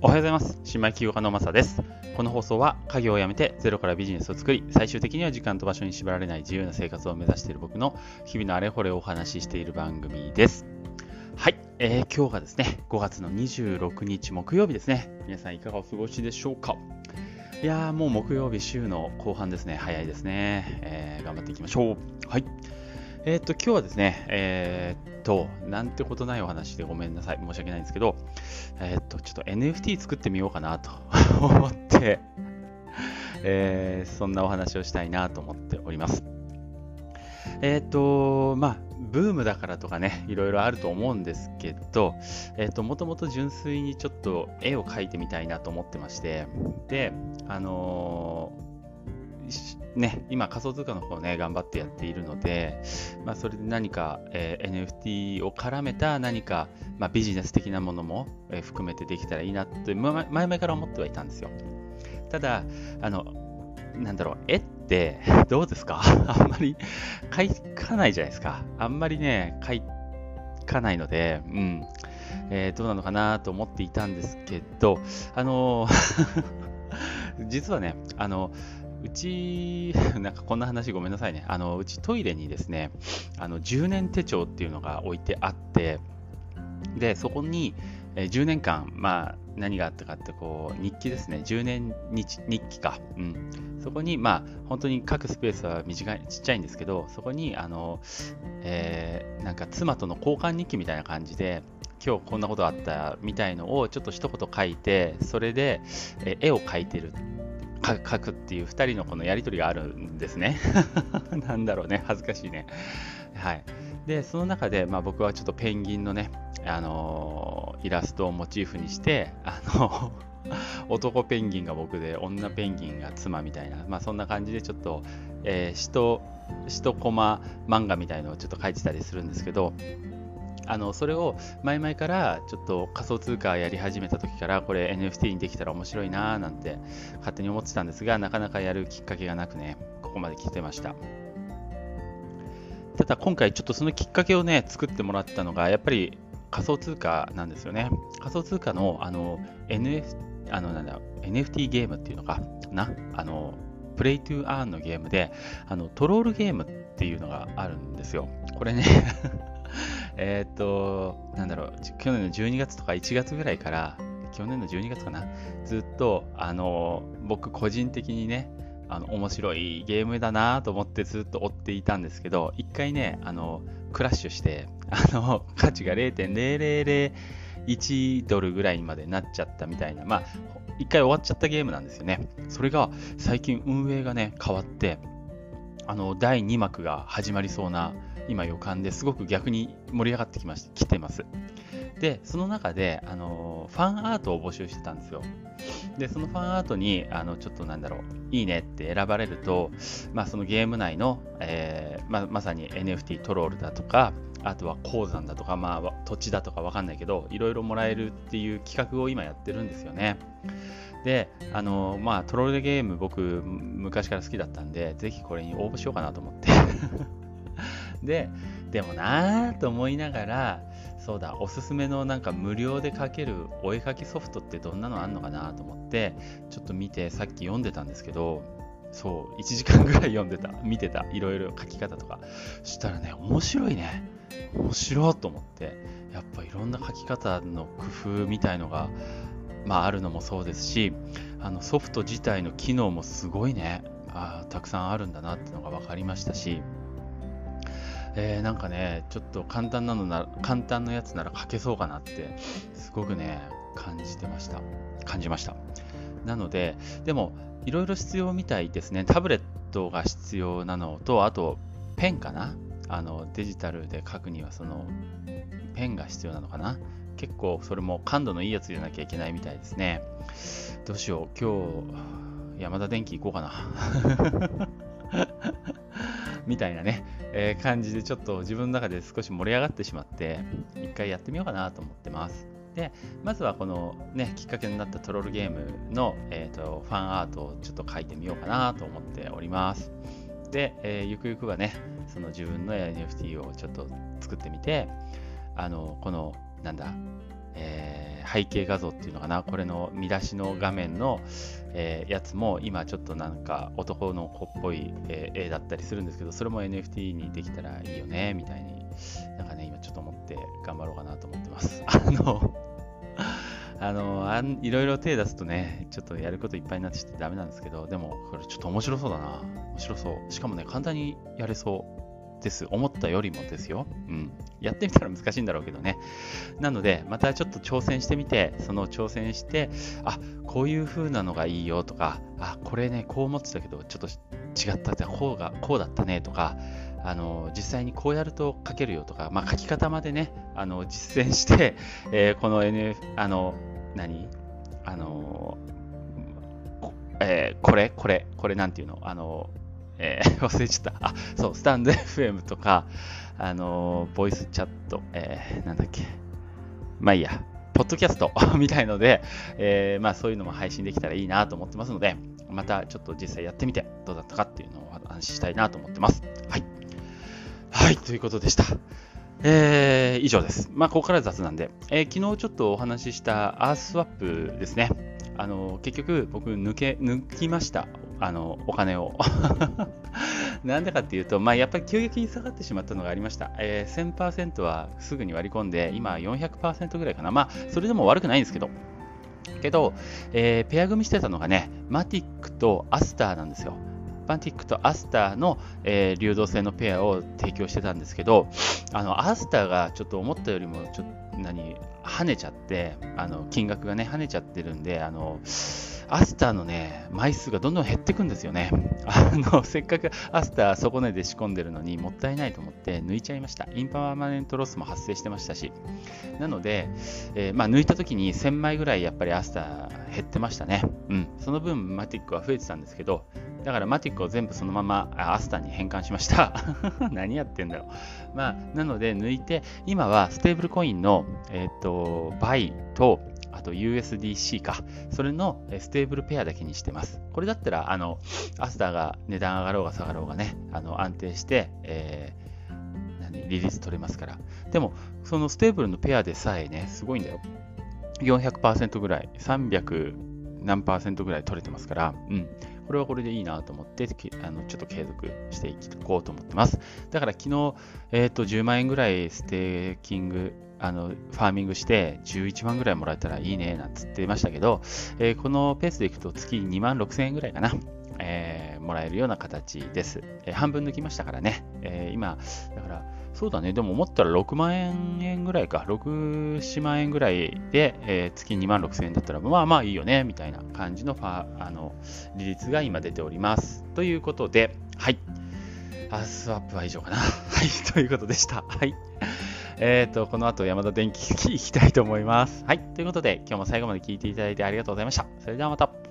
おはようございます。新米起業家のマサです。この放送は家業を辞めてゼロからビジネスを作り、最終的には時間と場所に縛られない自由な生活を目指している僕の日々のあれこれをお話ししている番組です。はい、えー、今日がですね、5月の26日木曜日ですね。皆さんいかがお過ごしでしょうか？いやーもう木曜日週の後半ですね。早いですね。えー、頑張っていきましょう。はい。えー、っと、今日はですね、えー、っと、なんてことないお話でごめんなさい。申し訳ないんですけど、えー、っと、ちょっと NFT 作ってみようかなと思って、え、そんなお話をしたいなと思っております。えっと、まあ、ブームだからとかね、いろいろあると思うんですけど、えっと、もともと純粋にちょっと絵を描いてみたいなと思ってまして、で、あのーね、今仮想通貨の方ね、頑張ってやっているので、まあ、それで何か、えー、NFT を絡めた何か、まあ、ビジネス的なものも、えー、含めてできたらいいなって、前々から思ってはいたんですよ。ただ、あの、なんだろう、絵ってどうですか？あんまり書かないじゃないですか。あんまりね、書かないので、うん。えー、どうなのかなと思っていたんですけど、あの 実はね、あの、うち、なんかこんな話ごめんなさいね。あの、うちトイレにですね、あの、10年手帳っていうのが置いてあって、で、そこに、え10年間、まあ、何があったかって、こう、日記ですね。10年日日記か。うん。そこに、まあ、本当に書くスペースは短い、ちっちゃいんですけど、そこに、あの、えー、なんか妻との交換日記みたいな感じで、今日こんなことあったみたいのをちょっと一言書いて、それで、え絵を描いてる書くっていう2人のこのやり取りがあるんですね。なんだろうね、恥ずかしいね。はい。で、その中で、まあ、僕はちょっとペンギンのね、あのー、イラストをモチーフにして、あの 男ペンギンが僕で、女ペンギンが妻みたいな、まあ、そんな感じでちょっと、えー、一コマ漫画みたいのをちょっと書いてたりするんですけど、あのそれを前々からちょっと仮想通貨やり始めた時からこれ NFT にできたら面白いなーなんて勝手に思ってたんですがなかなかやるきっかけがなくねここまで来てました。ただ今回ちょっとそのきっかけをね作ってもらったのがやっぱり仮想通貨なんですよね。仮想通貨のあの NF あのなんだ NFT ゲームっていうのかなあのプレイトゥーアーンのゲームであのトロールゲームっていうのがあるんですよ。これね えっと、なんだろう、去年の12月とか1月ぐらいから、去年の12月かな、ずっと、あの、僕個人的にね、あの、面白いゲームだなと思ってずっと追っていたんですけど、一回ね、あの、クラッシュして、あの、価値が0.0001ドルぐらいまでなっちゃったみたいな、まあ、一回終わっちゃったゲームなんですよね。それが最近運営がね、変わって、あの、第2幕が始まりそうな今予感ですごく逆に盛り上がってきまして、来てます。で、その中で、あの、ファンアートを募集してたんですよ。で、そのファンアートに、あの、ちょっとなんだろう、いいねって選ばれると、まあ、そのゲーム内の、えー、ままさに NFT トロールだとか、あとは鉱山だとか、まあ、土地だとかわかんないけど、いろいろもらえるっていう企画を今やってるんですよね。で、あの、まあ、トロールゲーム僕、昔から好きだったんで、ぜひこれに応募しようかなと思って で、でもなぁと思いながら、そうだ、おすすめのなんか無料で書けるお絵描きソフトってどんなのあんのかなと思って、ちょっと見てさっき読んでたんですけど、そう、1時間ぐらい読んでた、見てた、いろいろ書き方とか。したらね、面白いね。面白いと思って、やっぱいろんな書き方の工夫みたいのが、まあ、あるのもそうですし、あのソフト自体の機能もすごいね、あたくさんあるんだなってのが分かりましたし、えー、なんかね、ちょっと簡単なのなら、簡単なやつなら書けそうかなって、すごくね、感じてました。感じました。なので、でも、いろいろ必要みたいですね。タブレットが必要なのと、あと、ペンかな？あの、デジタルで書くには、その、ペンが必要なのかな？結構、それも感度のいいやつじゃなきゃいけないみたいですね。どうしよう、今日、山田電機行こうかな。みたいなね、えー、感じでちょっと自分の中で少し盛り上がってしまって、一回やってみようかなと思ってます。で、まずはこのね、きっかけになったトロールゲームの、えーと、ファンアートをちょっと書いてみようかなと思っております。で、えー、ゆくゆくはね、その自分の NFT をちょっと作ってみて、あの、この、なんだ、えー、背景画像っていうのかな、これの見出しの画面の、えー、やつも今ちょっとなんか男の子っぽい、え、絵だったりするんですけど、それも NFT にできたらいいよね、みたいに、なんかね、今ちょっと思って頑張ろうかなと思ってます。あの、あのあん、いろいろ手出すとね、ちょっとやることいっぱいになってきてダメなんですけど、でも、これちょっと面白そうだな。面白そう。しかもね、簡単にやれそうです。思ったよりもですよ。うん。やってみたら難しいんだろうけどね。なので、またちょっと挑戦してみて、その挑戦して、あ、こういう風なのがいいよとか、あ、これね、こう思ってたけど、ちょっと違ったって、こうが、こうだったねとか、あの実際にこうやると書けるよとか、まあ、書き方までねあの実践して、えー、この NF あの何？あのえー、これ？これ？これなんていうの？あの、えー、忘れちゃったあそうスタンド FM とかあのボイスチャット、えー、なんだっけまあいいやポッドキャスト みたいので、えー、まあそういうのも配信できたらいいなと思ってますので、またちょっと実際やってみてどうだったかっていうのをお話ししたいなと思ってます。はい。はい、ということでした。えー、以上です。まあ、ここから雑なんで、えー、昨日ちょっとお話ししたアースワップですね。あの、結局僕抜け、抜きました。あの、お金を。なんでかっていうと、まあ、やっぱり急激に下がってしまったのがありました。えー、1000%はすぐに割り込んで、今400%ぐらいかな。まあ、それでも悪くないんですけど。けど、えー、ペア組みしてたのがね、マティックとアスターなんですよ。パンティックとアスターの、えー、流動性のペアを提供してたんですけど、あのアスターがちょっと思ったよりもちょっと何跳ねちゃって、あの金額がね跳ねちゃってるんで、あのアスターのね、枚数がどんどん減っていくんですよね。あの、せっかくアスター底値で仕込んでるのにもったいないと思って抜いちゃいました。インパーマネントロスも発生してましたし。なので、えー、まあ、抜いた時に1000枚ぐらいやっぱりアスター減ってましたね。うん。その分マティックは増えてたんですけど、だからマティックを全部そのままアスターに変換しました。何やってんだよ。まあ、なので抜いて、今はステーブルコインの、えっ、ー、と、 DAI と、あと USDC か。それのステーブルペアだけにしてます。これだったら、あの、アスターが値段上がろうが下がろうがね、あの安定して、えー、何リリース取れますから。でも、そのステーブルのペアでさえね、すごいんだよ。400%ぐらい、300何パーセントぐらい取れてますから、うん。これはこれでいいなと思って、あのちょっと継続していこうと思ってます。だから昨日、えっ、ー、と、10万円ぐらいステーキングあの、ファーミングして11万ぐらいもらえたらいいね、なんつってましたけど、えー、このペースでいくと月2万6千円ぐらいかな、えー、もらえるような形です。えー、半分抜きましたからね。え今、だから、そうだね、でも思ったら6万円ぐらいか、6、4万円ぐらいで、え月2万6千円だったら、まあまあいいよね、みたいな感じのファあの利率が今出ております。ということで、はい。アスワップは以上かな。はい、ということでした。はい。えっ、ー、と、この後山田電機行きたいと思います。はい。ということで、今日も最後まで聞いていただいてありがとうございました。それではまた。